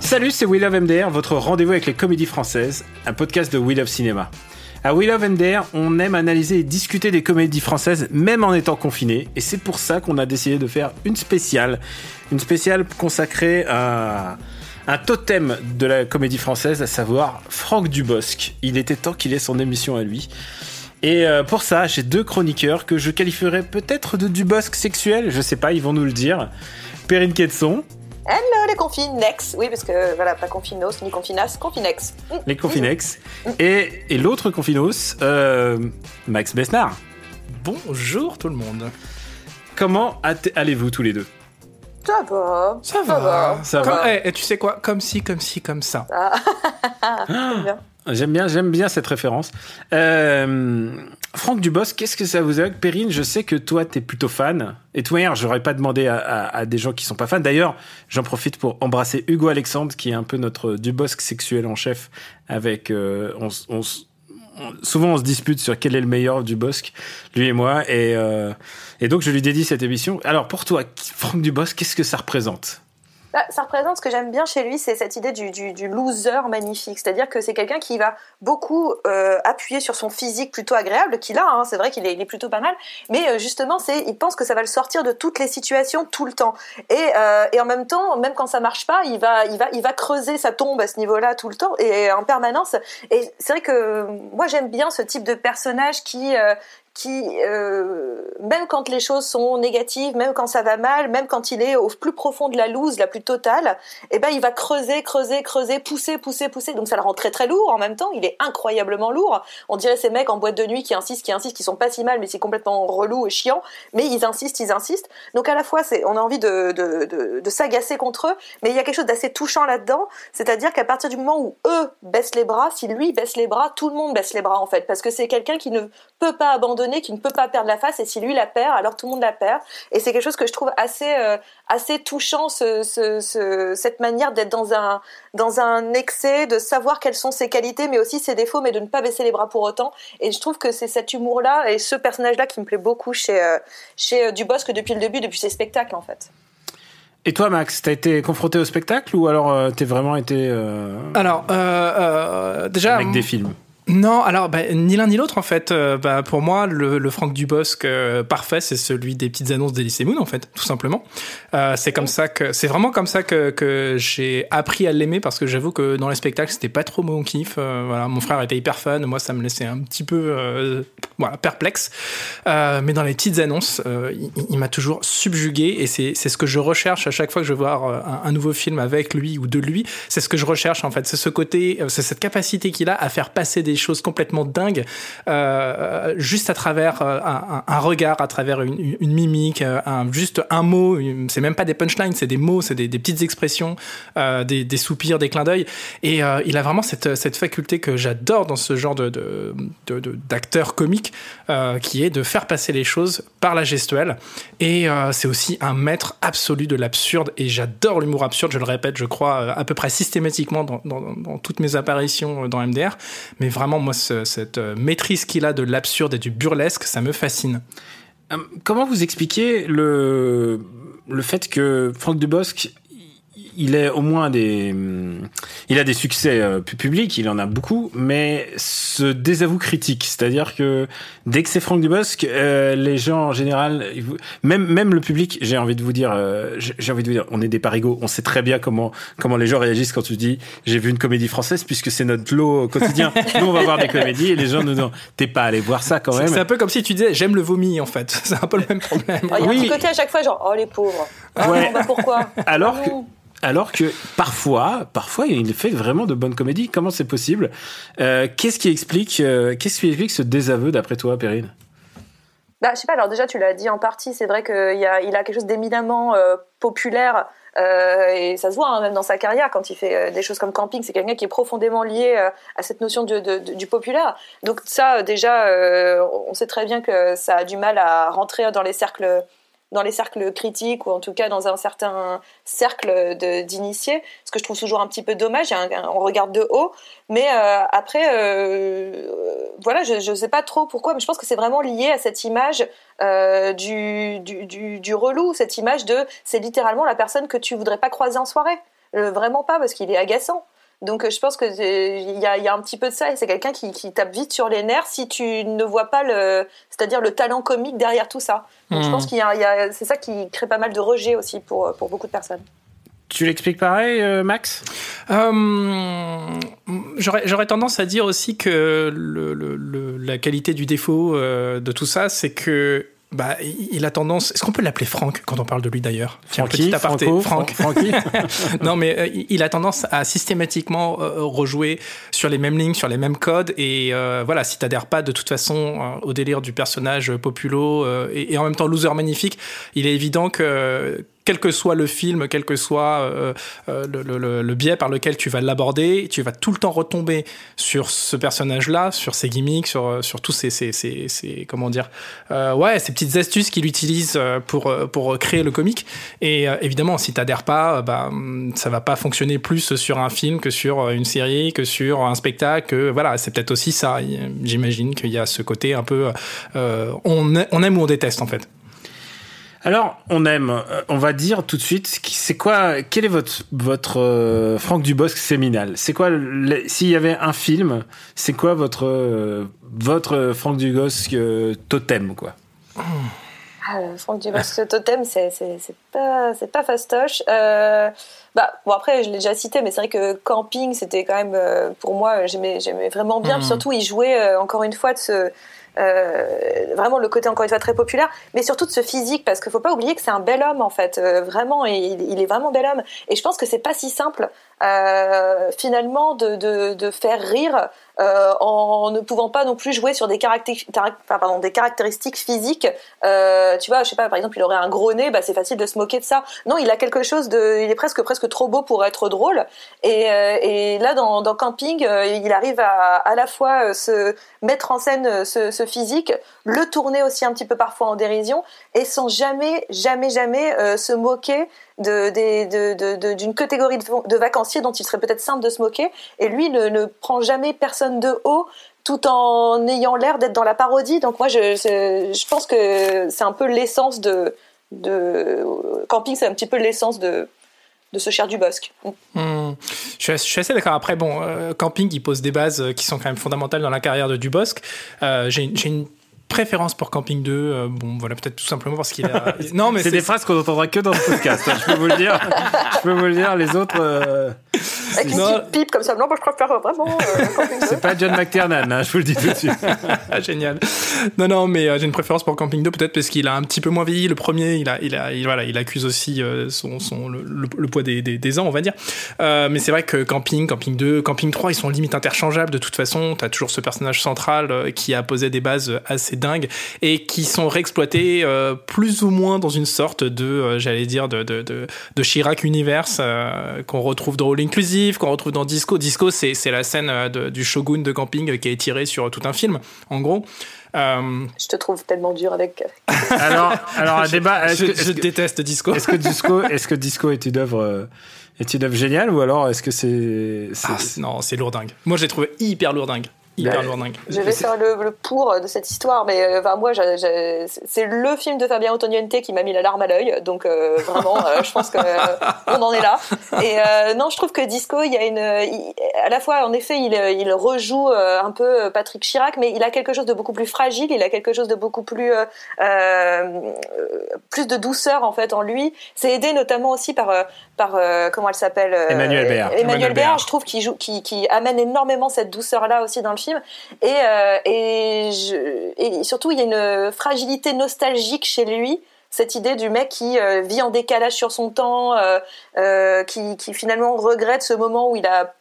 Salut, c'est We Love MDR, votre rendez-vous avec les comédies françaises, un podcast de We Love Cinéma. À We Love MDR, on aime analyser et discuter des comédies françaises, même en étant confiné, et c'est pour ça qu'on a décidé de faire une spéciale, une spéciale consacrée à un totem de la comédie française, à savoir Franck Dubosc. Il était temps qu'il ait son émission à lui. Et euh, pour ça, j'ai deux chroniqueurs que je qualifierais peut-être de Dubosc sexuel, je sais pas, ils vont nous le dire. Perrine Quetzon. Hello les confinex Oui, parce que voilà, pas confinos ni confinas, confinex. Mm. Les confinex. Et, et l'autre confinos, euh, Max Besnard. Bonjour tout le monde. Comment allez-vous tous les deux? Ça va. Ça va. Ça va. Et tu sais quoi? Comme si, comme si, comme ça. Ah. bien. J'aime bien, j'aime bien cette référence. Euh, Franck Dubos, qu'est-ce que ça vous évoque Perrine, je sais que toi, t'es plutôt fan. Et toi, hier, j'aurais pas demandé à, des gens qui sont pas fans. D'ailleurs, j'en profite pour embrasser Hugo Alexandre, qui est un peu notre Dubosc sexuel en chef. Avec, euh, on, souvent, on se dispute sur quel est le meilleur Dubosc, lui et moi. Et, euh, et donc, je lui dédie cette émission. Alors, pour toi, Franck Dubosc, qu'est-ce que ça représente? Bah, ça représente ce que j'aime bien chez lui, c'est cette idée du, loser magnifique. C'est-à-dire que c'est quelqu'un qui va beaucoup euh, appuyer sur son physique plutôt agréable, qu'il a, hein, c'est vrai qu'il est, il est, plutôt pas mal, mais euh, justement, c'est, il pense que ça va le sortir de toutes les situations tout le temps. Et, euh, et en même temps, même quand ça marche pas, il va, il va, il va creuser sa tombe à ce niveau-là tout le temps et en permanence. Et c'est vrai que moi j'aime bien ce type de personnage qui, qui, euh, même quand les choses sont négatives, même quand ça va mal, même quand il est au plus profond de la loose, la plus totale, eh ben il va creuser, creuser, creuser, pousser, pousser, pousser. Donc ça le rend très très lourd en même temps. Il est incroyablement lourd. On dirait ces mecs en boîte de nuit qui insistent, qui insistent, qui sont pas si mal, mais c'est complètement relou et chiant. Mais ils insistent, ils insistent. Donc à la fois, on a envie de s'agacer contre eux, mais il y a quelque chose d'assez touchant là-dedans. C'est-à-dire qu'à partir du moment où eux baissent les bras, si lui baisse les bras, tout le monde baisse les bras en fait, parce que c'est quelqu'un qui ne peut pas abandonner qui ne peut pas perdre la face, et si lui la perd, alors tout le monde la perd. Et c'est quelque chose que je trouve assez, euh, assez touchant, ce, cette manière d'être dans un, dans un excès, de savoir quelles sont ses qualités, mais aussi ses défauts, mais de ne pas baisser les bras pour autant. Et je trouve que c'est cet humour-là et ce personnage-là qui me plaît beaucoup chez, euh, chez euh, Dubosc depuis le début, depuis ses spectacles en fait. Et toi, Max, t'as été confronté au spectacle ou alors t'es vraiment été alors déjà avec des films? Non, alors bah, ni l'un ni l'autre en fait. Euh, bah, pour moi, le, le Franck Dubosc euh, parfait, c'est celui des petites annonces d'Elysée Moon en fait, tout simplement. Euh, c'est comme ça que, c'est vraiment comme ça que, que j'ai appris à l'aimer parce que j'avoue que dans les spectacles c'était pas trop mon kiff. voilà, mon frère était hyper fan, moi ça me laissait un petit peu, voilà, perplexe. mais dans les petites annonces, il, m'a toujours subjugué et c'est ce que je recherche à chaque fois que je veux voir un, un nouveau film avec lui ou de lui. C'est ce que je recherche en fait. C'est ce côté, c'est cette capacité qu'il a à faire passer des choses complètement dingues euh, juste à travers euh, un, regard, à travers une, mimique, euh, un, juste un mot. C'est même pas des punchlines, c'est des mots, c'est des, petites expressions, des, soupirs, des clins d'œil. Et il a vraiment cette, cette faculté que j'adore dans ce genre de, d'acteur comique, qui est de faire passer les choses par la gestuelle. Et c'est aussi un maître absolu de l'absurde. Et j'adore l'humour absurde, je le répète, je crois, à peu près systématiquement dans, dans toutes mes apparitions dans MDR. Mais vraiment, moi, cette euh, maîtrise qu'il a de l'absurde et du burlesque, ça me fascine. Euh, comment vous expliquez le, le fait que Franck Dubosc il est au moins des, il a des succès euh, publics, il en a beaucoup, mais ce désavoue critique, c'est-à-dire que dès que c'est Franck Dubosc, euh, les gens en général, même même le public, j'ai envie de vous dire, euh, j'ai envie de vous dire, on est des parigots, on sait très bien comment comment les gens réagissent quand tu dis j'ai vu une comédie française puisque c'est notre lot quotidien. nous on va voir des comédies et les gens nous disent t'es pas allé voir ça quand même. C'est un peu comme si tu disais j'aime le vomi en fait, c'est un peu le même problème. Il y a un petit côté à chaque fois genre oh les pauvres. ouais. bah pourquoi? Alors que alors que parfois, parfois, il fait vraiment de bonnes comédies. Comment c'est possible? Euh, Qu'est-ce qui explique, euh, qu'est-ce qui explique ce désaveu d'après toi, Perrine? Bah, je sais pas. Alors déjà, tu l'as dit en partie. C'est vrai qu'il a, quelque chose d'éminemment populaire euh, et ça se voit hein, même dans sa carrière quand il fait des choses comme camping, c'est quelqu'un qui est profondément lié à cette notion du populaire. Donc ça, déjà, on sait très bien que ça a du mal à rentrer dans les cercles dans les cercles critiques ou en tout cas dans un certain cercle d'initiés, ce que je trouve toujours un petit peu dommage. on regarde de haut, mais euh, après, euh, voilà, je ne sais pas trop pourquoi, mais je pense que c'est vraiment lié à cette image euh, du, du, du, du, relou, cette image de c'est littéralement la personne que tu voudrais pas croiser en soirée. vraiment pas, parce qu'il est agaçant. Donc euh, je pense que il y a, y a, un petit peu de ça et c'est quelqu'un qui, qui, tape vite sur les nerfs si tu ne vois pas le, c'est-à-dire le talent comique derrière tout ça. Donc je hmm. pense qu'il y a, y a c'est ça qui crée pas mal de rejet aussi pour pour beaucoup de personnes. Tu l'expliques pareil, euh, Max? Euh, J'aurais tendance à dire aussi que le, le, la qualité du défaut de tout ça, c'est que bah, il a tendance. Est-ce qu'on peut l'appeler Franck quand on parle de lui d'ailleurs? Petit aparté. Franck. non, mais euh, il a tendance à systématiquement euh, rejouer sur les mêmes lignes, sur les mêmes codes. Et euh, voilà, si t'adhères pas de toute façon au délire du personnage populo et, et, en même temps loser magnifique, il est évident que quel que soit le film, quel que soit euh, euh, le, biais par lequel tu vas l'aborder, tu vas tout le temps retomber sur ce personnage-là, sur ses gimmicks, sur, euh, sur tous ces, ces, comment dire, ouais, ces petites astuces qu'il utilise pour, pour créer le comique. Et évidemment, si t'adhères pas, bah, ça va pas fonctionner plus sur un film que sur une série, que sur un spectacle. voilà, c'est peut-être aussi ça. J'imagine qu'il y a ce côté un peu, on, on aime ou on déteste en fait. Alors, on aime, euh, on va dire tout de suite, c'est quoi, quel est votre, votre euh, Franck Dubosc séminal? C'est quoi, s'il y avait un film, c'est quoi votre, euh, votre Franck Dubosc totem, quoi? Ah, Franck Dubosc totem, c'est pas, pas fastoche. bah, bon, après, je l'ai déjà cité, mais c'est vrai que Camping, c'était quand même, pour moi, j'aimais vraiment bien. Hmm. surtout, il jouait, encore une fois, de ce euh, vraiment le côté encore une fois très populaire, mais surtout de ce physique parce qu'il faut pas oublier que c'est un bel homme en fait, euh, vraiment, il, il, est vraiment bel homme. Et je pense que c'est pas si simple euh, finalement de, de, de, faire rire euh, en ne pouvant pas non plus jouer sur des, pardon, des caractéristiques physiques. Euh, tu vois, je sais pas, par exemple, il aurait un gros nez, bah, c'est facile de se moquer de ça. Non, il a quelque chose de, il est presque presque trop beau pour être drôle. Et, là, dans, dans Camping, il arrive à à la fois se mettre en scène ce, physique, le tourner aussi un petit peu parfois en dérision, et sans jamais, jamais, jamais se moquer d'une catégorie de, vacanciers dont il serait peut-être simple de se moquer. Et lui ne, prend jamais personne de haut tout en ayant l'air d'être dans la parodie. Donc moi, je, je pense que c'est un peu l'essence de. Camping, c'est un petit peu l'essence de, de ce cher du bosque. Hmm. Je, suis, assez d'accord. Après, bon, euh, Camping, il pose des bases qui sont quand même fondamentales dans la carrière de Dubosc. Euh, J'ai une préférence pour Camping 2 euh, bon voilà peut-être tout simplement parce qu'il a non mais c'est des phrases qu'on n'entendra que dans ce podcast hein, je peux vous le dire. Je peux vous le dire les autres euh... avec une petite pipe comme ça. Non moi je préfère vraiment euh, Camping 2 c'est pas John McTiernan hein, je vous le dis tout de suite. Ah, génial. Non non mais euh, j'ai une préférence pour Camping 2 peut-être parce qu'il a un petit peu moins vieilli le premier. Il a il a voilà il accuse aussi son, son le, poids des, des, des, ans on va dire. Mais c'est vrai que Camping Camping 2 Camping 3 ils sont limite interchangeables de toute façon. T'as toujours ce personnage central qui a posé des bases assez dingues et qui sont réexploités euh, plus ou moins dans une sorte de, euh, j'allais dire, de, de, de, Chirac Universe euh, qu'on retrouve dans All Inclusive, qu'on retrouve dans Disco. Disco, c'est, c'est la scène du shogun de camping qui est tirée sur tout un film, en gros. Je te trouve tellement dur avec. alors, alors un débat. Je, déteste Disco. Est-ce que Disco, est-ce que Disco est une œuvre, est une œuvre géniale ou alors est-ce que c'est, ah, non, c'est lourdingue. Moi, j'ai trouvé hyper lourdingue. Hyper ben, Je vais faire le, pour de cette histoire, mais euh, enfin, moi, c'est le film de Fabien Antoniente qui m'a mis la larme à l'œil, donc euh, vraiment, euh, je pense qu'on en est là. Et non, je trouve que Disco, il y a une, à la fois, en effet, il, il rejoue un peu Patrick Chirac, mais il a quelque chose de beaucoup plus fragile, il a quelque chose de beaucoup plus, plus de douceur en fait en lui. C'est aidé notamment aussi par, par comment elle s'appelle, Emmanuel Béard. Emmanuel, Béard, je trouve, qui joue, qui, qui amène énormément cette douceur là aussi dans le film et, euh, et, et, surtout, il y a une fragilité nostalgique chez lui. Cette idée du mec qui euh, vit en décalage sur son temps, euh, qui, qui, finalement regrette ce moment où il a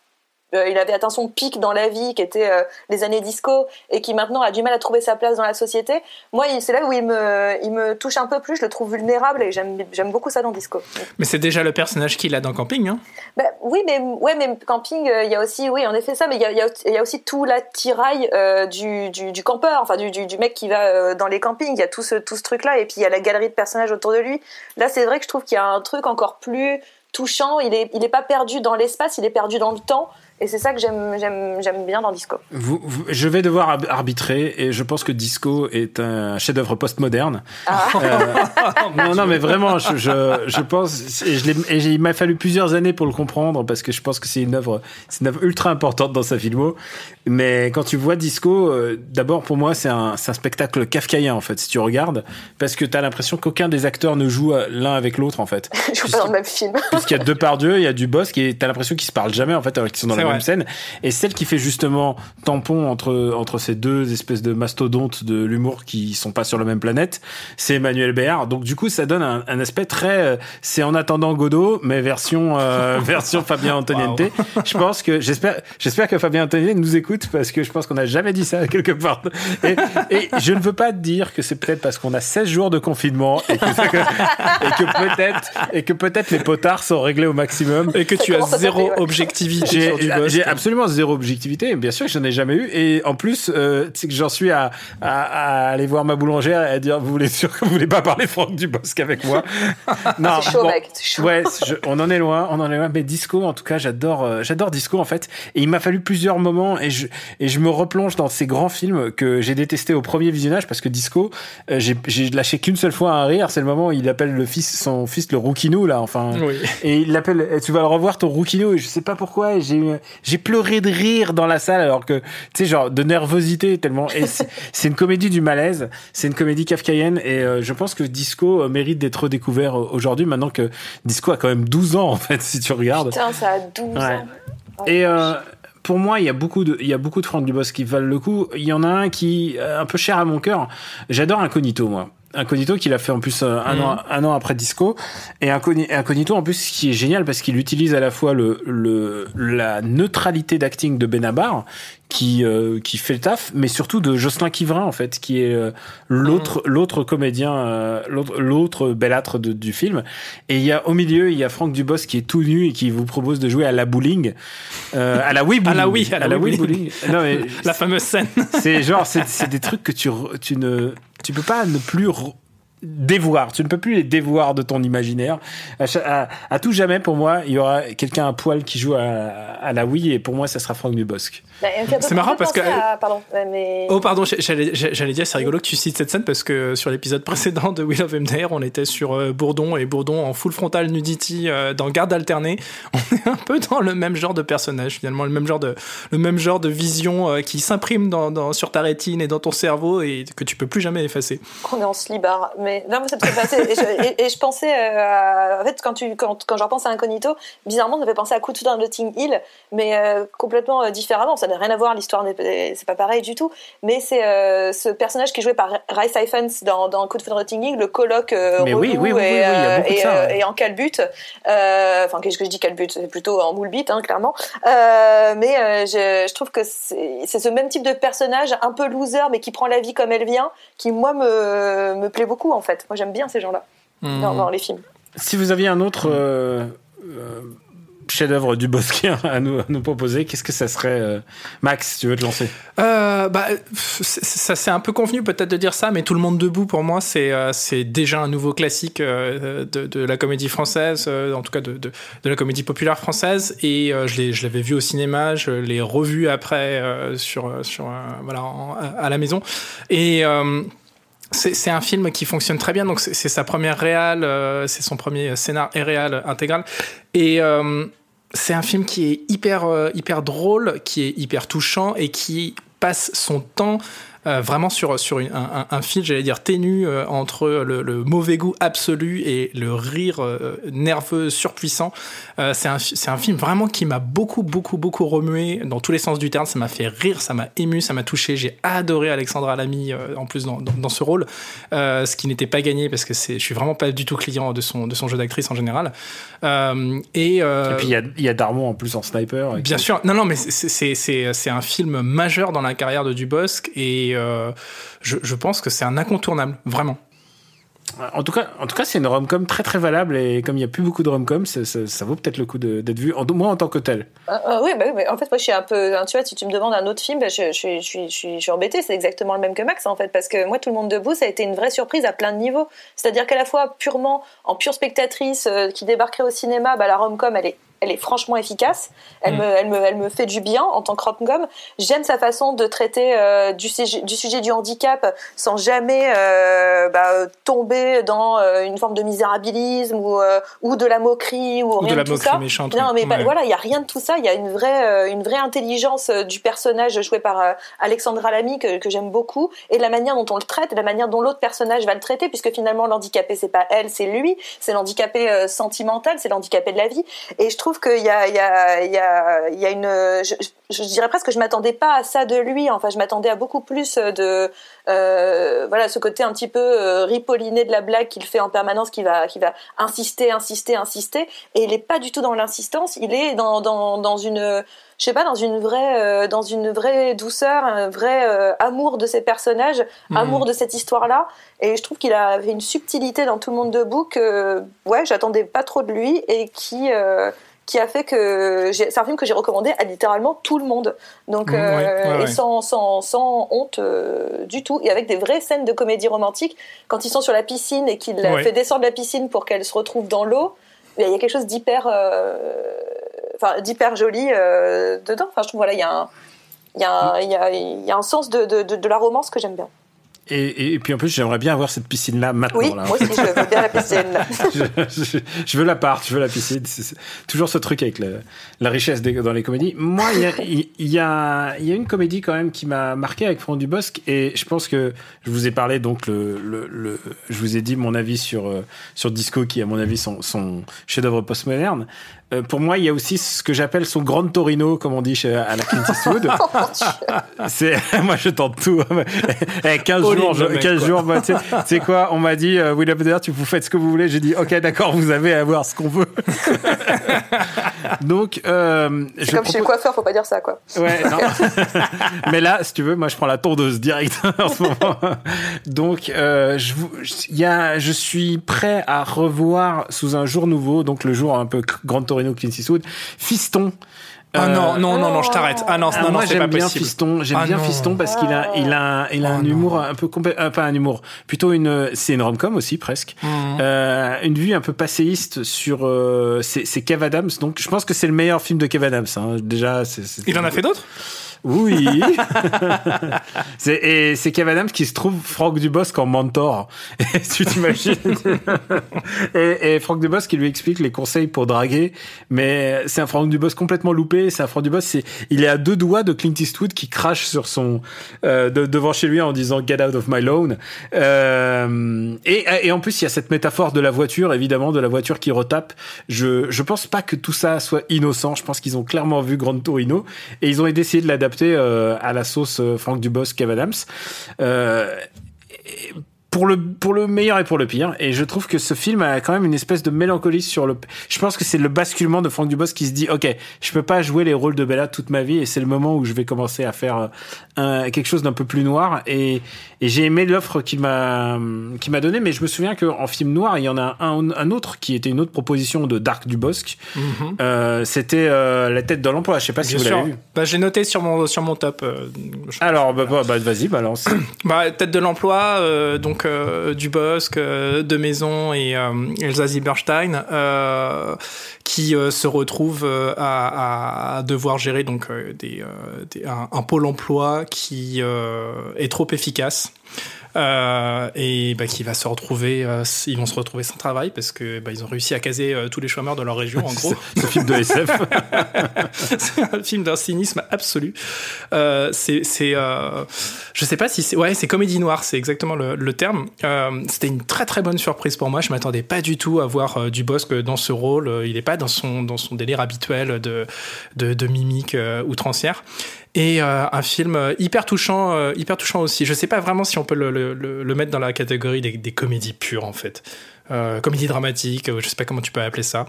il avait atteint son pic dans la vie, qui était les années disco, et qui maintenant a du mal à trouver sa place dans la société. Moi, c'est là où il me, il me touche un peu plus. Je le trouve vulnérable et j'aime beaucoup ça dans Disco. Mais c'est déjà le personnage qu'il a dans Camping, hein? Bah, Oui, mais ouais, mais Camping, il y a aussi, oui, en effet ça, mais il y a, y a, aussi tout l'attirail du, du, du, campeur, enfin du, du, mec qui va dans les campings. Il y a tout ce, tout ce truc-là, et puis il y a la galerie de personnages autour de lui. Là, c'est vrai que je trouve qu'il y a un truc encore plus touchant. Il est, il est pas perdu dans l'espace, il est perdu dans le temps. Et c'est ça que j'aime, j'aime, j'aime bien dans Disco. Vous, je vais devoir arbitrer et je pense que Disco est un chef-d'œuvre postmoderne. Ah. Euh, non, non, mais vraiment, je, je, je pense et, je et il m'a fallu plusieurs années pour le comprendre parce que je pense que c'est une œuvre, c'est une œuvre ultra importante dans sa filmo. Mais quand tu vois Disco, euh, d'abord pour moi c'est un, c'est un spectacle kafkaïen en fait si tu regardes parce que tu as l'impression qu'aucun des acteurs ne joue l'un avec l'autre en fait. je joue pas dans le même film. Puisqu'il y a deux par deux, il y a du boss qui est, t'as l'impression qu'ils se parlent jamais en fait alors qu'ils sont dans la même scène. Et celle qui fait justement tampon entre entre ces deux espèces de mastodontes de l'humour qui sont pas sur la même planète, c'est Emmanuel Béard. Donc du coup, ça donne un, un aspect très, euh, c'est en attendant Godot, mais version euh, version Fabien Antoniente. Je pense que j'espère j'espère que Fabien Antoniente nous écoute parce que je pense qu'on n'a jamais dit ça quelque part. Et, et, je ne veux pas dire que c'est peut-être parce qu'on a 16 jours de confinement et que, et que peut-être et que peut-être les potards sont réglés au maximum et que tu as zéro objectivité J'ai absolument zéro objectivité. Bien sûr que j'en ai jamais eu. Et en plus, euh, c'est que j'en suis à, à, aller voir ma boulangère et à dire vous voulez sûr que vous voulez pas parler Franck Dubosc avec moi? non, c'est chaud, mec. Chaud. Ouais, on en est loin, on en est loin. Mais disco, en tout cas, j'adore, euh, j'adore disco en fait. Et il m'a fallu plusieurs moments et je et je me replonge dans ces grands films que j'ai détestés au premier visionnage parce que disco, euh, j'ai lâché qu'une seule fois un rire. C'est le moment où il appelle le fils, son fils le Roukinou là, enfin. Oui. Et il l'appelle. Tu vas le revoir ton Roukinou et je sais pas pourquoi. J'ai j'ai pleuré de rire dans la salle alors que tu sais genre de nervosité tellement. C'est une comédie du malaise. C'est une comédie kafkaïenne. Et euh, je pense que Disco euh, mérite d'être redécouvert euh, aujourd'hui maintenant que Disco a quand même 12 ans en fait si tu regardes. Putain ça a 12 ans. Et pour moi, il y a beaucoup de, il y a beaucoup de Franck Dubosc qui valent le coup. Il y en a un qui, un peu cher à mon cœur. J'adore Incognito, moi. Incognito qu'il a fait en plus euh, un, an, mhm. un an après Disco. Et Incognito en plus ce qui est génial parce qu'il utilise à la fois le, le la neutralité d'acting de Benabar qui euh, qui fait le taf mais surtout de Jocelyn Quivrin en fait qui est euh, l'autre mhm. l'autre comédien l'autre l'autre belâtre du film. Et il y a au milieu il y a Franck Dubos qui est tout nu et qui vous propose de jouer à la bowling à la oui à la oui à la, oui bowling, Non, mais la fameuse scène. c'est genre c'est des trucs que tu tu ne tu peux pas ne plus dévoir. Tu ne peux plus les dévoir de ton imaginaire. À, tout jamais, pour moi, il y aura quelqu'un à poil qui joue à, la Wii et pour moi, ça sera Franck Dubosc. Bah, c'est marrant parce que. Pardon, Oh, pardon, j'allais dire, c'est rigolo que tu cites cette scène parce que sur l'épisode précédent de Will of MDR, on était sur euh, Bourdon et Bourdon en full frontal nudity euh, dans garde alternée. On est un peu dans le même genre de personnage finalement, le même genre de, le même genre de vision euh, qui s'imprime dans, sur ta rétine et dans ton cerveau et que tu peux plus jamais effacer. On est en slibard, mais non, mais ça te fait passer. et, je, pensais, en fait, quand, tu, quand, quand je repense à Incognito, bizarrement, ça me fait penser à Coup de Notting Hill, mais complètement différemment ça n'a rien à voir, l'histoire c'est pas pareil du tout. Mais c'est euh, ce personnage qui est joué par Ray Siphons dans, dans le coloc euh, mais oui, oui, oui, et, euh, en calbut. Enfin, qu'est-ce que je dis calbut? C'est plutôt en moule hein, clairement. mais je, je, trouve que c'est ce même type de personnage, un peu loser, mais qui prend la vie comme elle vient, qui moi me, me plaît beaucoup en fait. Moi j'aime bien ces gens-là hmm. dans, dans, les films. Si vous aviez un autre chef-d'œuvre du Bosquet à nous, à nous proposer, qu'est-ce que ça serait, euh, Max, tu veux te lancer euh, bah, Ça c'est un peu convenu peut-être de dire ça, mais Tout le monde debout pour moi c'est euh, c'est déjà un nouveau classique de, de, la comédie française, en tout cas de, de, de, la comédie populaire française, et je l'avais vu au cinéma, je l'ai revu après sur, sur voilà à la maison, et c'est un film qui fonctionne très bien, donc c'est sa première réale, c'est son premier scénar et réal intégral. Et euh, c'est un film qui est hyper, euh, hyper drôle, qui est hyper touchant et qui passe son temps euh, vraiment sur sur une, un, un, fil, j'allais dire ténu euh, entre le, le, mauvais goût absolu et le rire euh, nerveux surpuissant. c'est un un film vraiment qui m'a beaucoup beaucoup beaucoup remué dans tous les sens du terme. Ça m'a fait rire, ça m'a ému, ça m'a touché. J'ai adoré Alexandra Lamy en plus dans, dans, dans ce rôle, ce qui n'était pas gagné parce que je suis vraiment pas du tout client de son de son jeu d'actrice en général. et, et puis il y y a Darmon en plus en sniper. Bien sûr, non non mais c'est un film majeur dans la carrière de Dubosc et euh, je, je, pense que c'est un incontournable, vraiment. En tout cas, en tout cas, c'est une rom-com très très valable et comme il n'y a plus beaucoup de rom-com, ça, ça, ça, vaut peut-être le coup d'être vu, en, moi en tant que tel. Euh, euh, oui, bah, en fait, moi je suis un peu, tu vois, si tu me demandes un autre film, bah, je, je, je, je, suis embêtée, c'est exactement le même que Max en fait, parce que moi, Tout le monde debout, ça a été une vraie surprise à plein de niveaux. C'est-à-dire qu'à la fois purement en pure spectatrice euh, qui débarquerait au cinéma, bah, la rom-com, elle est elle est franchement efficace. Elle, mm. me, elle, me, elle me fait du bien en tant que rom-com. J'aime sa façon de traiter euh, du, sujet, du sujet du handicap sans jamais euh, bah, tomber dans euh, une forme de misérabilisme ou, ou de la moquerie ou, ou rien de la de moquerie tout ça. méchante. Non, mais ouais. voilà, il y a rien de tout ça. Il y a une vraie, une vraie intelligence du personnage joué par Alexandra Lamy que, que j'aime beaucoup et la manière dont on le traite, et la manière dont l'autre personnage va le traiter, puisque finalement l'handicapé c'est pas elle, c'est lui, c'est l'handicapé sentimental, c'est l'handicapé de la vie. Et je trouve qu'il y a, il y a, il y a, il y a une, je, je, dirais presque que je m'attendais pas à ça de lui. Enfin, je m'attendais à beaucoup plus de, euh, voilà, ce côté un petit peu euh, ripolliné de la blague qu'il fait en permanence, qui va, qui va insister, insister, insister. Et il est pas du tout dans l'insistance. Il est dans, dans, dans une, je sais pas, dans une vraie, euh, dans une vraie douceur, un vrai euh, amour de ces personnages, mmh. amour de cette histoire-là. Et je trouve qu'il avait une subtilité dans tout le monde debout que, ouais, j'attendais pas trop de lui et qui euh, qui a fait que c'est un film que j'ai recommandé à littéralement tout le monde donc Mmh, ouais, ouais, et ouais. sans, sans, sans honte euh, du tout et avec des vraies scènes de comédie romantique quand ils sont sur la piscine et qu'il Ouais. fait descendre la piscine pour qu'elle se retrouve dans l'eau il y a quelque chose d'hyper euh, enfin d'hyper joli euh, dedans enfin je trouve voilà il y a un il y, a un, il, y a, il y a un sens de, de, de, de la romance que j'aime bien. Et, et, puis en plus, j'aimerais bien avoir cette piscine-là maintenant. Oui, là. moi aussi, je veux bien la piscine. je, je, je, veux l'appart, je veux la piscine. C'est toujours ce truc avec la, la richesse des, dans les comédies. Moi, il y a, il y, a, il y a une comédie quand même qui m'a marqué avec Franck Dubosc et je pense que je vous ai parlé donc le, le, le je vous ai dit mon avis sur euh, sur Disco qui à mon avis son, son chef-d'œuvre postmoderne. Euh, pour moi, il y a aussi ce que j'appelle son Grand Torino, comme on dit chez, à la Clint Eastwood. oh, c'est, moi, je tente tout. eh, 15 jours, je, 15 jours, bah, tu sais quoi, on m'a dit, euh, William tu vous faites ce que vous voulez. J'ai dit, ok, d'accord, vous avez à voir ce qu'on veut. Donc, euh, c'est comme propose... chez le coiffeur, faut pas dire ça, quoi. Ouais, non. Mais là, si tu veux, moi, je prends la tondeuse direct en ce moment. Donc, euh, je, y a, je suis prêt à revoir sous un jour nouveau, donc le jour un peu Grand Torino Clint Eastwood, Fiston. Ah non, non, non, non, je t'arrête. Ah non, ah, non, non, c'est pas bien possible. Fiston, j'aime ah bien non. Fiston parce qu'il a, il a, il a oh un non. humour un peu complè... euh, pas un humour, plutôt une, c'est une rom-com aussi presque, mmh. euh, une vue un peu passéiste sur, euh, c'est Kev Adams, donc je pense que c'est le meilleur film de Kev Adams. Hein. Déjà, c'est. Il en a fait d'autres? Oui. et c'est Kev Adams qui se trouve Franck Dubosc en mentor. Et tu t'imagines et, et, Franck Dubosc qui lui explique les conseils pour draguer. Mais c'est un Franck Dubosc complètement loupé. C'est un Franck Dubosc, c'est, il est à deux doigts de Clint Eastwood qui crache sur son, euh, de, devant chez lui en disant Get out of my lawn. Euh, et, et en plus, il y a cette métaphore de la voiture, évidemment, de la voiture qui retape. Je, je pense pas que tout ça soit innocent. Je pense qu'ils ont clairement vu Grand Torino et ils ont essayé de l'adapter euh, à la sauce euh, Franck Dubosc, Kev Adams. Euh, pour le pour le meilleur et pour le pire. Et je trouve que ce film a quand même une espèce de mélancolie sur le je pense que c'est le basculement de Franck Dubosc qui se dit OK je peux pas jouer les rôles de Bella toute ma vie et c'est le moment où je vais commencer à faire un, quelque chose d'un peu plus noir. Et, et j'ai aimé l'offre qu'il m'a qui m'a donné mais je me souviens que en film noir il y en a un, un autre qui était une autre proposition de Dark Dubosc. Mm -hmm. euh, c'était euh, la tête de l'emploi. Je sais pas Bien si vous l'avez vu. Bah, j'ai noté sur mon sur mon top euh, alors bah, bah, bah vas-y balance. Bah tête de l'emploi euh, donc euh, Dubosc, euh, De Maison et euh, Elsa Zieberstein, euh, qui se retrouvent à, devoir gérer donc un, pôle emploi qui est trop efficace. Euh, et bah, qui va se retrouver, euh, ils vont se retrouver sans travail parce que bah, ils ont réussi à caser euh, tous les chômeurs de leur région. En gros, C'est un film de SF. c'est un film d'un cynisme absolu. C'est, je sais pas si c'est, ouais, c'est comédie noire, c'est exactement le, le terme. C'était une très très bonne surprise pour moi. Je m'attendais pas du tout à voir Dubosc dans ce rôle. Il est pas dans son dans son délire habituel de de, de mimique outrancière. Et euh, un film euh, hyper touchant, euh, hyper touchant aussi. Je sais pas vraiment si on peut le, mettre dans la catégorie des, comédies pures en fait, euh, comédie dramatique. Je sais pas comment tu peux appeler ça.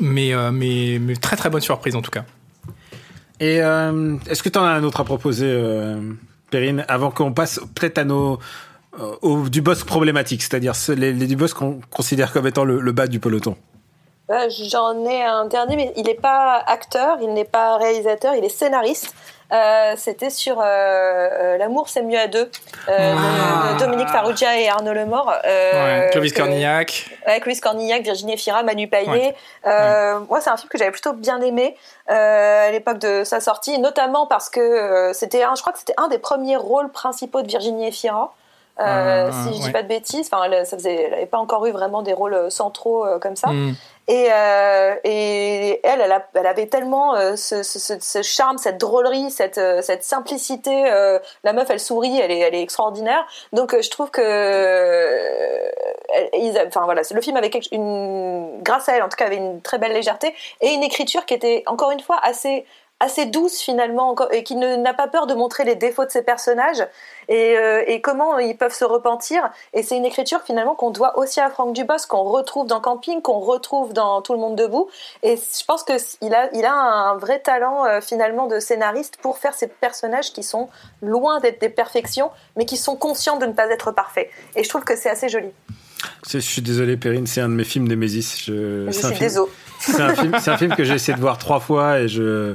Mais, mais, très très bonne surprise en tout cas. Et est-ce que tu en as un autre à proposer, Perrine, avant qu'on passe peut-être à nos au du boss problématique, c'est-à-dire les, les du boss qu'on considère comme étant le, le bas du peloton? Euh, J'en ai un dernier, mais il n'est pas acteur, il n'est pas réalisateur, il est scénariste. Euh, C'était sur euh, euh, L'amour, c'est mieux à deux, euh, de, de Dominique Farrugia et Arnaud Lemort. Euh, Ouais, Clovis que- Cornillac. avec Louise Cornillac, Virginie Fira, Manu. Euh, Moi, c'est un film que j'avais plutôt bien aimé euh, à l'époque de sa sortie, notamment parce que euh, c'était, un, je crois que c'était un des premiers rôles principaux de Virginie Fira. Euh, Ah, si je dis ouais. pas de bêtises, enfin, elle, ça faisait, elle n'avait pas encore eu vraiment des rôles centraux euh, comme ça. Mm. Et, euh, et elle, elle, a- elle avait tellement euh, ce, ce- ce- charme, cette drôlerie, cette, euh, cette simplicité. euh, la meuf, elle sourit, elle est, elle est extraordinaire. Donc, euh, je trouve que, euh, elle- ils enfin voilà, le film avait quelque- une, grâce à elle, en tout cas, avait une très belle légèreté et une écriture qui était encore une fois assez assez douce finalement et qui n'a pas peur de montrer les défauts de ses personnages et, euh, et comment ils peuvent se repentir et c'est une écriture finalement qu'on doit aussi à Franck Dubosc qu'on retrouve dans Camping qu'on retrouve dans Tout le monde debout et je pense que s- il a il a un vrai talent euh, finalement de scénariste pour faire ces personnages qui sont loin d'être des perfections mais qui sont conscients de ne pas être parfaits et je trouve que c'est assez joli Je suis désolé, Perrine, c'est un de mes films Némésis. Je, suis film- désolé C'est un film, un film que j'ai essayé de voir trois fois et je.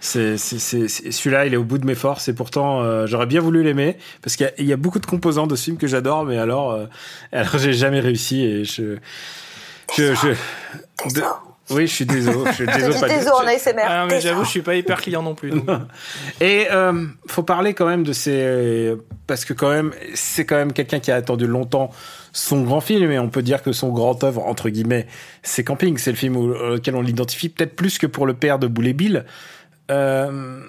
C'est, c'est, c'est- c'est- celui-là, il est au bout de mes forces et pourtant euh, j'aurais bien voulu l'aimer parce qu'il y a, il y a beaucoup de composants de ce film que j'adore, mais alors, euh, alors j'ai jamais réussi et je, je, je- de- oui, je suis désolé, je suis désolé. dis pas désolé en ASMR Ah, mais j'avoue, je suis pas hyper client non plus. donc. Et euh, faut parler quand même de ces parce que quand même c'est quand même quelqu'un qui a attendu longtemps son grand film et on peut dire que son grand œuvre entre guillemets c'est Camping, c'est le film au- auquel on l'identifie peut-être plus que pour le père de Boulet Bill. Euh,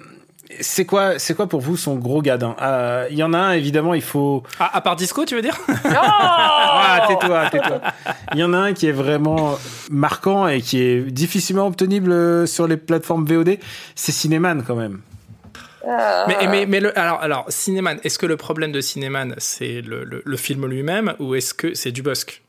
c'est quoi c'est quoi pour vous son gros gadin? Euh, Il y en a un évidemment il faut Ah, à part Disco, tu veux dire? Ah, tais-toi, tais-toi. Il y en a un qui est vraiment marquant et qui est difficilement obtenible sur les plateformes VOD, c'est Cinéman quand même. Euh, mais, mais, mais le, alors, alors, Cinéman, est-ce que le problème de Cinéman, c'est le, le, le film lui-même ou est-ce que c'est Dubosc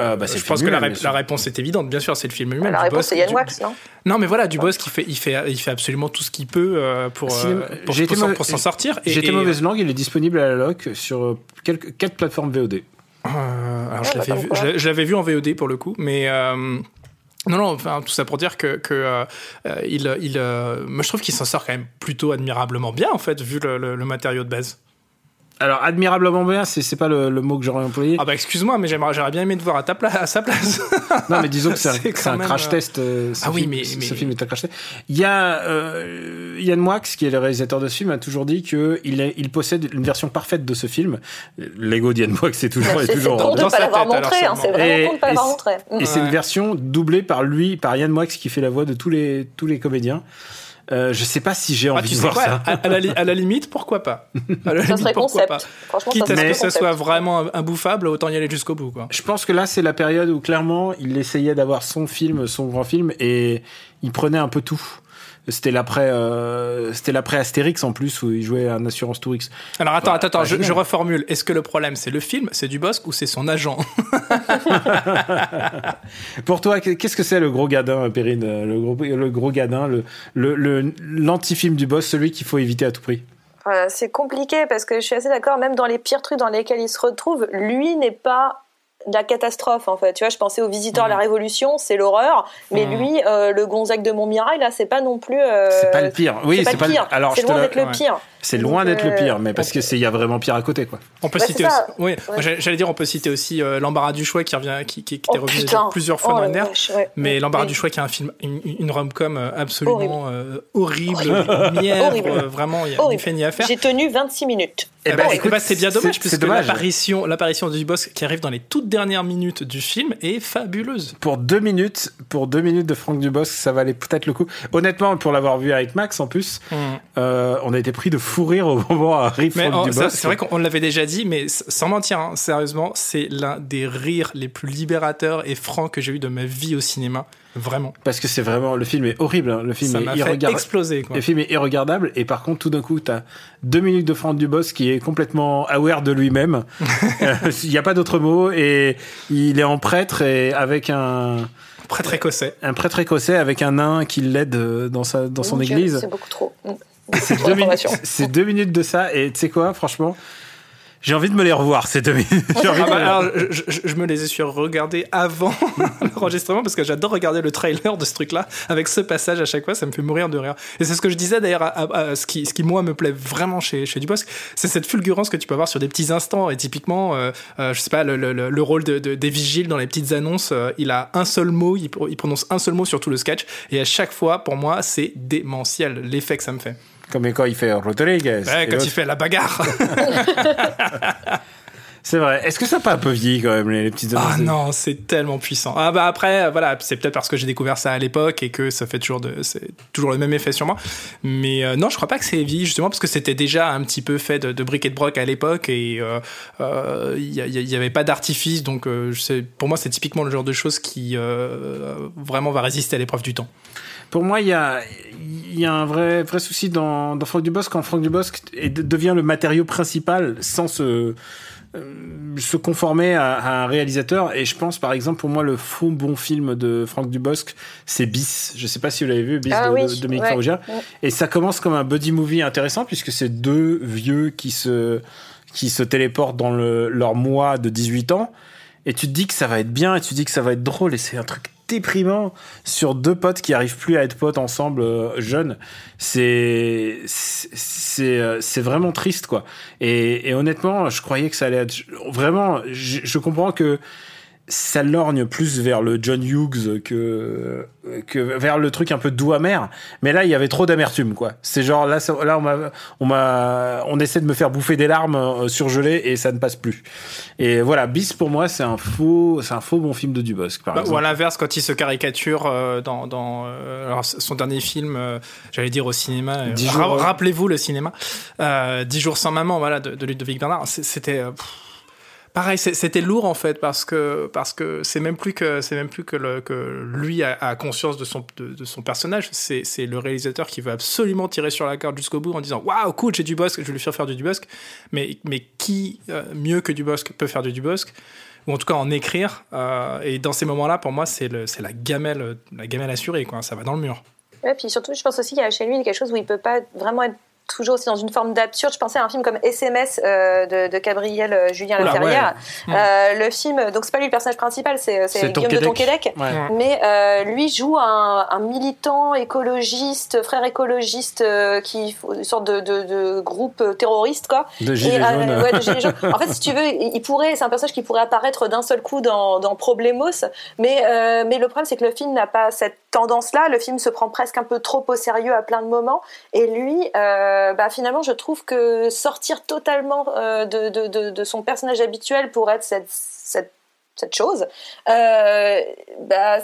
Euh, bah, Je le pense film que la, réponse est évidente. Bien sûr, c'est le film lui-même. la réponse c'est Yann Du- Wax non Non, mais voilà, Dubosc, il fait, il fait, il fait, il fait absolument tout ce qu'il peut euh, pour, euh, pour, s'en- mau- pour s'en sortir. Été et, mauvaise langue, il est disponible à la loc sur quelques, quatre plateformes VOD. euh, alors, Ouais, l'avais bah, vu, je l'avais vu en VOD pour le coup, mais. euh, non, non, enfin, tout ça pour dire que, que euh, il, il, euh, moi je trouve qu'il s'en sort quand même plutôt admirablement bien en fait, vu le, le- le matériau de base. Alors, admirablement bien, c'est pas le, le mot que j'aurais employé. Ah bah excuse-moi, mais j'aimerais, j'aurais bien aimé te voir à ta à sa place. non, mais disons que c'est un, crash euh, test. euh, Ah oui, film, mais- ce film est un crash test. Il y a euh, Yann Moix, qui est le réalisateur de ce film, a toujours dit que il, est- possède une version parfaite de ce film. L'ego d'Yann Moix c'est toujours, est c'est c'est toujours con de dans pas sa l'avoir tête, alors, montré hein, c'est vraiment con de pas l'avoir c'est- montré. Et c'est une version doublée par lui, par Yann Moix, qui fait la voix de tous les, tous les comédiens. Euh, je sais pas si j'ai Ah, envie tu de sais voir quoi ça. à, à la, li- à la limite, pourquoi pas À la ça limite, serait pourquoi pas concept franchement Quitte ça à ce que ça concept. soit vraiment imbouffable, autant y aller jusqu'au bout. Quoi. Je pense que là, c'est la période où clairement, il essayait d'avoir son film, son grand film, et il prenait un peu tout. C'était l'après, euh, c'était l'après Astérix en plus où il jouait un assurance Tourix. Alors attends, Bah, attends, attends, bah, je, reformule. Est-ce que le problème c'est le film, c'est du Bosque ou c'est son agent? Pour toi, qu'est-ce que c'est le gros gadin, Perrine Le gros, le gros gadin, le, le, le- l'anti-film du boss, celui qu'il faut éviter à tout prix? Euh, c'est compliqué parce que je suis assez d'accord, même dans les pires trucs dans lesquels il se retrouve, lui n'est pas la catastrophe en fait. Tu vois, je pensais au Visiteur à la Révolution, c'est l'horreur, mais lui, euh, le Gonzague de Montmirail, là, c'est pas non plus. euh, C'est pas le pire. Oui, c'est pas le pire. Alors, c'est je te loin d'être le pire. C'est loin d'être le euh, pire, mais parce que c'est il y a vraiment pire à côté, quoi. On peut citer aussi, oui, j'allais dire, on peut citer aussi euh, l'embarras du choix qui revient, qui, qui, qui était Oh, revenu plusieurs fois Oh, dans la le nerf. vache, ouais. Mais l'embarras Oui. du choix qui est un film, une, une rom-com absolument euh, horrible, mièvre, Horrible. euh, vraiment, il y a fait ni à faire. J'ai tenu 26 minutes. Eh Eh ben, ben, écoute, bah, c'est bien dommage c'est- puisque l'apparition, l'apparition du boss qui arrive dans les toutes dernières minutes du film est fabuleuse. Pour deux minutes, pour deux minutes de Franck Dubosc, ça valait peut-être le coup. Honnêtement, pour l'avoir vu avec Max en plus, euh, on a été pris de fou rire au moment où arrive Mais Franck oh, c'est vrai qu'on l'avait déjà dit, mais sans mentir, hein, sérieusement, c'est l'un des rires les plus libérateurs et francs que j'ai eu de ma vie au cinéma. Vraiment. Parce que c'est vraiment le film est horrible. hein. Le film Ça est irregardable. exploser, quoi. Le film est irregardable et par contre tout d'un coup t'as deux minutes de Franck Dubosc qui est complètement aware de lui-même. Euh, Il n'y a pas d'autre mot et il est en prêtre et avec un Prêtre écossais. un prêtre écossais avec un nain qui l'aide euh, dans sa dans son Donc, euh, église. C'est beaucoup trop. C'est deux, minutes, deux minutes de ça et tu sais quoi franchement j'ai envie de me les revoir ces deux minutes. Ah de bah, alors, je, je- je me les ai sur regardés avant l'enregistrement parce que j'adore regarder le trailer de ce truc-là avec ce passage à chaque fois, ça me fait mourir de rire. Et c'est ce que je disais d'ailleurs, à- à- à ce, qui, ce qui moi me plaît vraiment chez, chez Dubosc, c'est cette fulgurance que tu peux avoir sur des petits instants. Et typiquement, euh, euh, je sais pas, le, le- le- le rôle de, de- des vigiles dans les petites annonces, euh, il a un seul mot, il, pro- il prononce un seul mot sur tout le sketch. Et à chaque fois, pour moi, c'est démentiel l'effet que ça me fait. Comme quand il fait Rodriguez. Ouais, quand il fait la bagarre. C'est vrai. Est-ce que ça a pas un peu vieilli quand même les, les petites Ah non, c'est tellement puissant. Ah bah après, euh, voilà, c'est peut-être parce que j'ai découvert ça à l'époque et que ça fait toujours de, c'est toujours le même effet sur moi. Mais euh, non, je crois pas que c'est vieilli justement parce que c'était déjà un petit peu fait de, de briques et de broc à l'époque et euh, euh, il y, a- il y avait pas d'artifice. Donc euh, je sais- pour moi, c'est typiquement le genre de chose qui euh, vraiment va résister à l'épreuve du temps. Pour moi, il y a, il y a un vrai, vrai souci dans, dans Franck Dubosc quand Franck Dubosc devient le matériau principal sans se, euh, se conformer à, à un réalisateur. Et je pense, par exemple, pour moi, le faux bon film de Franck Dubosc, c'est Bis. Je sais pas si vous l'avez vu, Bis Ah de, oui, de Dominique ouais. Et ça commence comme un buddy movie intéressant puisque c'est deux vieux qui se, qui se téléportent dans le, leur mois de 18 ans. Et tu te dis que ça va être bien et tu te dis que ça va être drôle et c'est un truc déprimant sur deux potes qui arrivent plus à être potes ensemble euh, jeunes. C'est c'est euh, c'est vraiment triste quoi. Et, honnêtement, je croyais que ça allait être vraiment. Je comprends que ça lorgne plus vers le John Hughes que que vers le truc un peu doux amer mais là il y avait trop d'amertume quoi c'est genre là là on m'a on m'a on essaie de me faire bouffer des larmes euh, surgelées et ça ne passe plus et voilà Bis pour moi c'est un faux c'est un faux bon film de Dubosc par Bah, ou exemple à l'inverse, quand il se caricature euh, dans, dans euh, alors, son dernier film, j'allais dire au cinéma. ra- Rappelez-vous le cinéma. Euh, Dix jours sans maman, voilà, de, de Ludovic Bernard. C'était euh, pff, pareil, c'était lourd en fait parce que parce que c'est même plus que c'est même plus que, lui a, conscience de son de, son personnage. C'est le réalisateur qui veut absolument tirer sur la corde jusqu'au bout en disant waouh cool j'ai du Dubosc, je vais lui faire faire du Dubosc. Mais mais qui euh, mieux que Dubosc peut faire du Dubosc ou en tout cas en écrire. euh, et dans ces moments-là, pour moi, c'est la gamelle, la gamelle assurée, quoi. Ça va dans le mur. Ouais, puis surtout, je pense aussi qu'il y a chez lui quelque chose où il peut pas vraiment être toujours aussi dans une forme d'absurde. Je pensais à un film comme SMS euh, de, de Gabriel euh, Julien Oula, Laferrière. ouais. Euh, le film, donc c'est pas lui le personnage principal, c'est Guillaume de Tonquédec. Ouais. Mais euh, lui joue un, un militant écologiste, frère écologiste, euh, qui une sorte de, de, de groupe terroriste quoi. de Et, Gilets euh, jaunes ouais, de Gilets jaunes. En fait, si tu veux, il il pourrait, c'est un personnage qui pourrait apparaître d'un seul coup dans, dans Problemos, mais euh, mais le problème c'est que le film n'a pas cette tendance-là. Le film se prend presque un peu trop au sérieux à plein de moments, et lui, euh, bah finalement, je trouve que sortir totalement euh, de, de, de, son personnage habituel pour être cette cette chose, euh, bah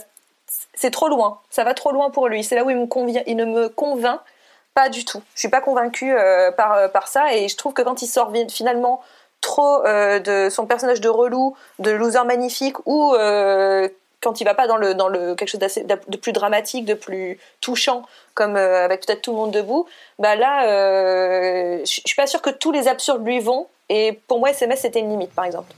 c'est trop loin. Ça va trop loin pour lui. C'est là où il me convient, il ne me convainc pas du tout. Je suis pas convaincue euh, par euh, par ça et je trouve que quand il sort finalement trop euh, de son personnage de relou, de loser magnifique ou euh, quand il va pas dans le dans le quelque chose de plus dramatique, de plus touchant comme euh, avec peut-être tout le monde debout, bah là euh, je suis pas sûre que tous les absurdes lui vont et pour moi SMS c'était une limite par exemple.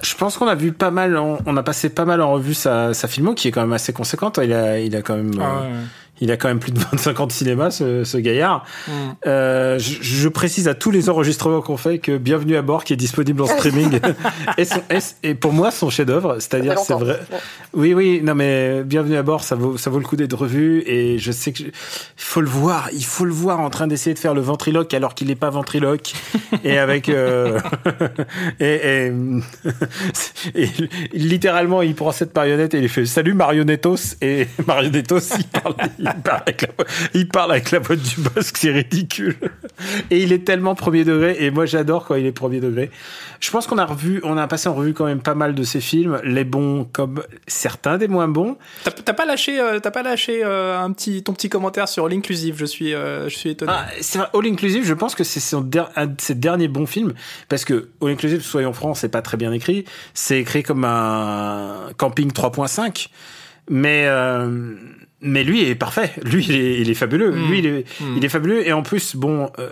Je pense qu'on a vu pas mal, on, on a passé pas mal en revue sa, sa filmo qui est quand même assez conséquente. Il a, il a quand même, euh, Il a quand même plus de 25 ans de cinéma, ce, ce gaillard. Mm. Euh, je, je, précise à tous les enregistrements qu'on fait que Bienvenue à bord, qui est disponible en streaming, est, son, est, pour moi son chef-d'œuvre. C'est-à-dire, c'est vrai. Oui, oui, non, mais Bienvenue à bord, ça vaut, ça vaut le coup d'être revu. Et je sais que faut le voir, il faut le voir en train d'essayer de faire le ventriloque alors qu'il n'est pas ventriloque. et avec euh, et, et, et, littéralement, il prend cette marionnette et il fait Salut Marionnettos et Marionnettos, il parle. Il parle avec la, il parle avec la boîte du Bosque, c'est ridicule. Et il est tellement premier degré, et moi j'adore quand il est premier degré. Je pense qu'on a revu, on a passé en revue quand même pas mal de ses films, les bons comme certains des moins bons. T'as pas lâché, euh, t'as pas lâché euh, un petit, ton petit commentaire sur All Inclusive. Je suis, euh, je suis étonné. Ah, c'est All Inclusive. Je pense que c'est son un de ses derniers bons films parce que All Inclusive, soyons francs, c'est pas très bien écrit. C'est écrit comme un camping 3.5, mais euh, mais lui est parfait. Lui, il est, il est fabuleux. Mm. Lui, il est, mm. il est fabuleux. Et en plus, bon, euh,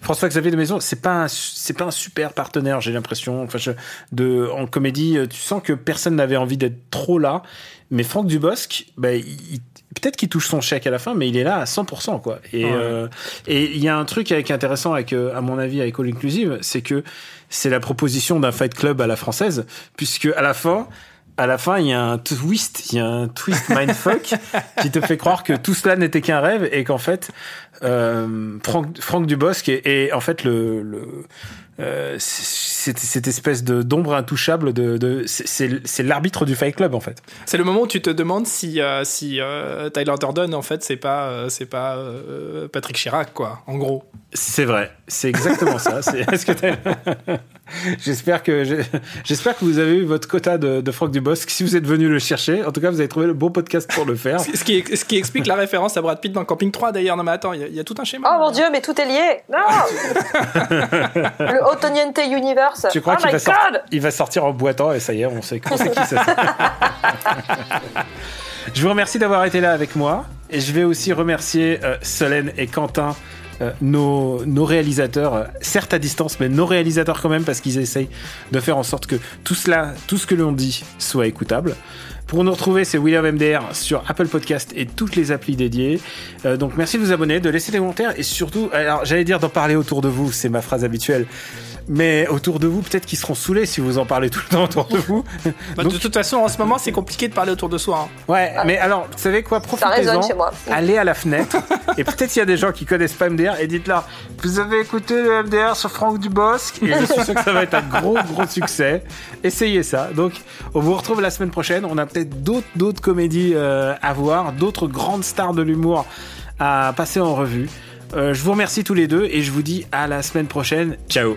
François Xavier de Maison, c'est pas, c'est pas un super partenaire, j'ai l'impression. Enfin, je, de, en comédie, euh, tu sens que personne n'avait envie d'être trop là. Mais Franck Dubosc, bah, il, peut-être qu'il touche son chèque à la fin, mais il est là à 100%, quoi. Et, euh, et il y a un truc avec, intéressant avec, euh, à mon avis, avec All Inclusive, c'est que c'est la proposition d'un fight club à la française, puisque à la fin, à la fin, il y a un twist, il y a un twist mindfuck qui te fait croire que tout cela n'était qu'un rêve et qu'en fait, euh, Franck, Franck Dubosc est, est, en fait le, le euh, cette, cette, espèce de d'ombre intouchable de, de c'est l'arbitre du Fight Club en fait. C'est le moment où tu te demandes si euh, si euh, Tyler Durden en fait c'est pas c'est pas Patrick Chirac quoi en gros. C'est vrai, c'est exactement ça. Est-ce que J'espère que j'espère que vous avez eu votre quota de, de Franck Dubosc. Si vous êtes venu le chercher, en tout cas, vous avez trouvé le bon podcast pour le faire. ce, qui, ce qui explique la référence à Brad Pitt dans Camping 3 d'ailleurs. Non mais attends, il y, y, a tout un schéma. Oh mon dieu, mais tout est lié. Non. le Otoniente Universe. Tu crois oh qu'il va, sortir, il va sortir en boitant et ça y est, on sait, on sait qui c'est. Je vous remercie d'avoir été là avec moi et je vais aussi remercier euh, Solène et Quentin euh, nos, réalisateurs, certes à distance, mais nos réalisateurs quand même, parce qu'ils essayent de faire en sorte que tout cela, tout ce que l'on dit, soit écoutable. Pour nous retrouver, c'est William MDR sur Apple Podcast et toutes les applis dédiées. Euh, donc merci de vous abonner, de laisser des commentaires et surtout, alors j'allais dire d'en parler autour de vous, c'est ma phrase habituelle mais autour de vous, peut-être qu'ils seront saoulés si vous en parlez tout le temps autour de vous. Bah, Donc... De toute façon, en ce moment, c'est compliqué de parler autour de soi. Hein. Ouais, ah. mais alors, vous savez quoi Profitez-en, allez à la fenêtre, et peut-être il y a des gens qui connaissent pas MDR, et dites-leur, vous avez écouté le MDR sur Franck Dubosc, et je suis sûr que ça va être un gros, gros succès. Essayez ça. Donc, on vous retrouve la semaine prochaine. On a peut-être d'autres, d'autres comédies euh, à voir, d'autres grandes stars de l'humour à passer en revue. Euh, je vous remercie tous les deux et je vous dis à la semaine prochaine. Ciao.